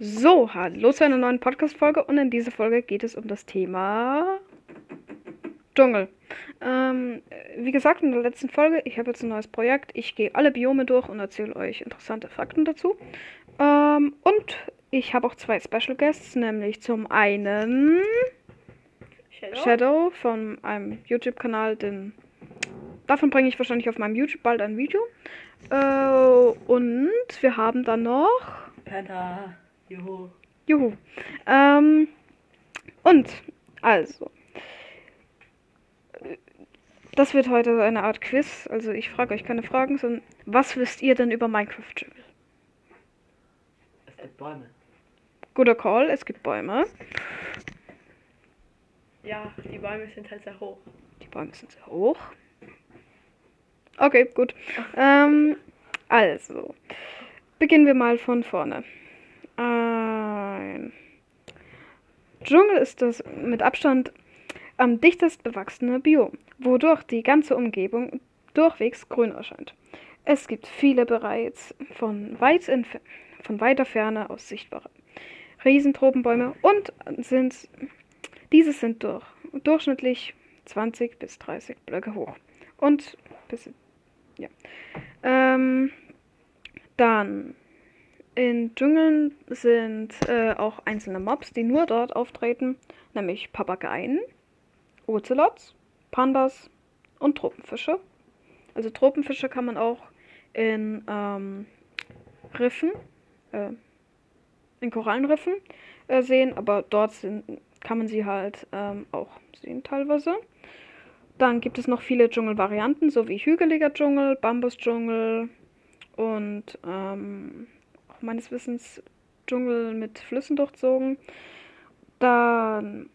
So, hallo zu einer neuen Podcast-Folge und in dieser Folge geht es um das Thema Dschungel. Ähm, wie gesagt, in der letzten Folge, ich habe jetzt ein neues Projekt. Ich gehe alle Biome durch und erzähle euch interessante Fakten dazu. Ähm, und ich habe auch zwei Special Guests, nämlich zum einen Shadow? Shadow von einem YouTube-Kanal, den davon bringe ich wahrscheinlich auf meinem YouTube bald ein Video. Äh, und wir haben dann noch Panda. Juhu. Juhu. Ähm, und, also. Das wird heute eine Art Quiz. Also ich frage euch keine Fragen, sondern was wisst ihr denn über Minecraft Dschungel? Es gibt Bäume. Guter Call, es gibt Bäume. Ja, die Bäume sind halt sehr hoch. Die Bäume sind sehr hoch. Okay, gut. Ähm, also, beginnen wir mal von vorne. Ein Dschungel ist das mit Abstand am dichtest bewachsene Biom, wodurch die ganze Umgebung durchwegs grün erscheint. Es gibt viele bereits von, weit von weiter Ferne aus sichtbare Riesentropenbäume und sind diese sind durch, durchschnittlich 20 bis 30 Blöcke hoch. Und bis, ja. Ähm, dann in Dschungeln sind äh, auch einzelne Mobs, die nur dort auftreten, nämlich Papageien, Ozelots, Pandas und Tropenfische. Also Tropenfische kann man auch in ähm, Riffen, äh, in Korallenriffen äh, sehen, aber dort sind, kann man sie halt ähm, auch sehen teilweise. Dann gibt es noch viele Dschungelvarianten, so wie hügeliger Dschungel, Bambusdschungel und ähm, meines Wissens Dschungel mit Flüssen durchzogen. Dann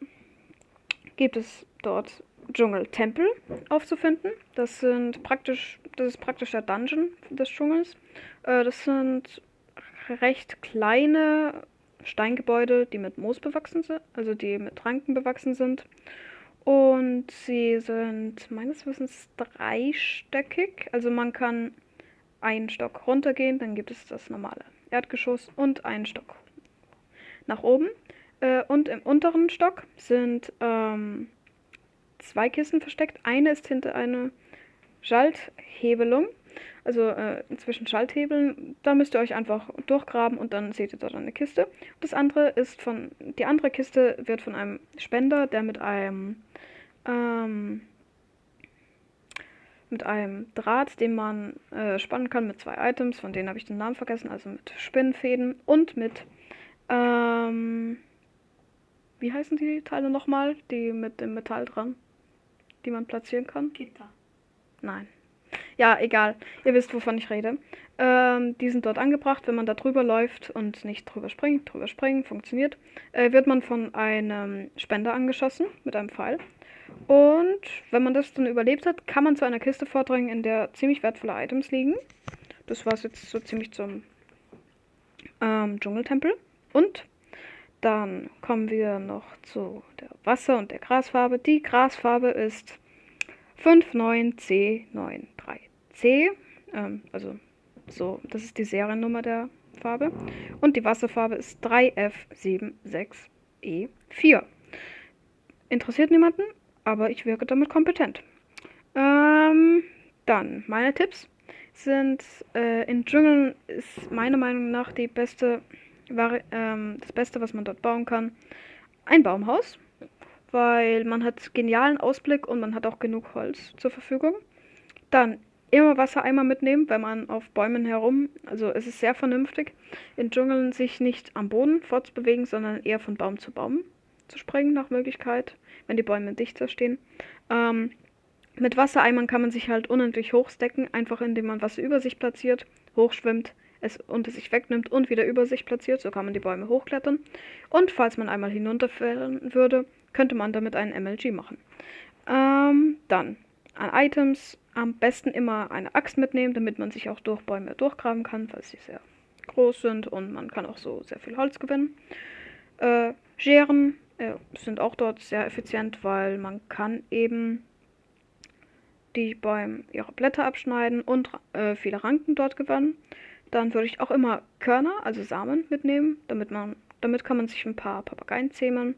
gibt es dort Dschungeltempel aufzufinden. Das sind praktisch, das ist praktisch der Dungeon des Dschungels. Äh, das sind recht kleine Steingebäude, die mit Moos bewachsen sind, also die mit Ranken bewachsen sind. Und sie sind meines Wissens dreistöckig. Also man kann einen Stock runtergehen, dann gibt es das normale Erdgeschoss und einen Stock nach oben. Äh, und im unteren Stock sind ähm, zwei Kisten versteckt. Eine ist hinter einer Schalthebelung, also äh, zwischen Schalthebeln. Da müsst ihr euch einfach durchgraben und dann seht ihr dort eine Kiste. Das andere ist von, die andere Kiste wird von einem Spender, der mit einem ähm, mit einem Draht, den man äh, spannen kann mit zwei Items, von denen habe ich den Namen vergessen, also mit Spinnenfäden und mit ähm, wie heißen die Teile nochmal? Die mit dem Metall dran, die man platzieren kann? Gitter. Nein. Ja, egal. Ihr wisst, wovon ich rede. Ähm, die sind dort angebracht. Wenn man da drüber läuft und nicht drüber springt, drüber springen, funktioniert, äh, wird man von einem Spender angeschossen mit einem Pfeil. Und wenn man das dann überlebt hat, kann man zu einer Kiste vordringen, in der ziemlich wertvolle Items liegen. Das war es jetzt so ziemlich zum ähm, Dschungeltempel. Und dann kommen wir noch zu der Wasser- und der Grasfarbe. Die Grasfarbe ist 59C93C. Ähm, also so, das ist die Seriennummer der Farbe. Und die Wasserfarbe ist 3F76E4. Interessiert niemanden, aber ich wirke damit kompetent. Ähm, dann, meine Tipps sind, äh, in Dschungeln ist meiner Meinung nach die beste, Vari ähm, das Beste, was man dort bauen kann, ein Baumhaus, weil man hat genialen Ausblick und man hat auch genug Holz zur Verfügung. Dann immer Wassereimer mitnehmen, wenn man auf Bäumen herum, also es ist sehr vernünftig, in Dschungeln sich nicht am Boden fortzubewegen, sondern eher von Baum zu Baum zu springen nach Möglichkeit, wenn die Bäume dichter stehen. Ähm, mit Wassereimern kann man sich halt unendlich hochstecken, einfach indem man Wasser über sich platziert, hochschwimmt, es unter sich wegnimmt und wieder über sich platziert. So kann man die Bäume hochklettern. Und falls man einmal hinunterfallen würde, könnte man damit einen MLG machen. Ähm, dann an Items am besten immer eine Axt mitnehmen, damit man sich auch durch Bäume durchgraben kann, weil sie sehr groß sind und man kann auch so sehr viel Holz gewinnen. Äh, Scheren äh, sind auch dort sehr effizient, weil man kann eben die Bäume ihre Blätter abschneiden und äh, viele Ranken dort gewinnen. Dann würde ich auch immer Körner, also Samen, mitnehmen, damit man, damit kann man sich ein paar Papageien zähmen.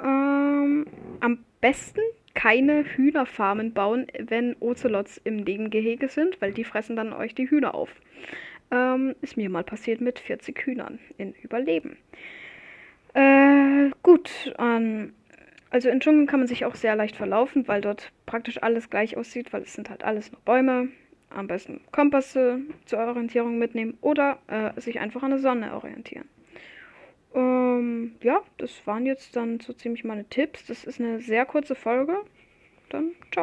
Ähm, am besten keine Hühnerfarmen bauen, wenn Ocelots im Nebengehege sind, weil die fressen dann euch die Hühner auf. Ähm, ist mir mal passiert mit 40 Hühnern in Überleben. Äh, gut, ähm, also in Dschungeln kann man sich auch sehr leicht verlaufen, weil dort praktisch alles gleich aussieht, weil es sind halt alles nur Bäume. Am besten Kompasse zur Orientierung mitnehmen oder äh, sich einfach an der Sonne orientieren. Ähm, ja, das waren jetzt dann so ziemlich meine Tipps. Das ist eine sehr kurze Folge. Dann ciao.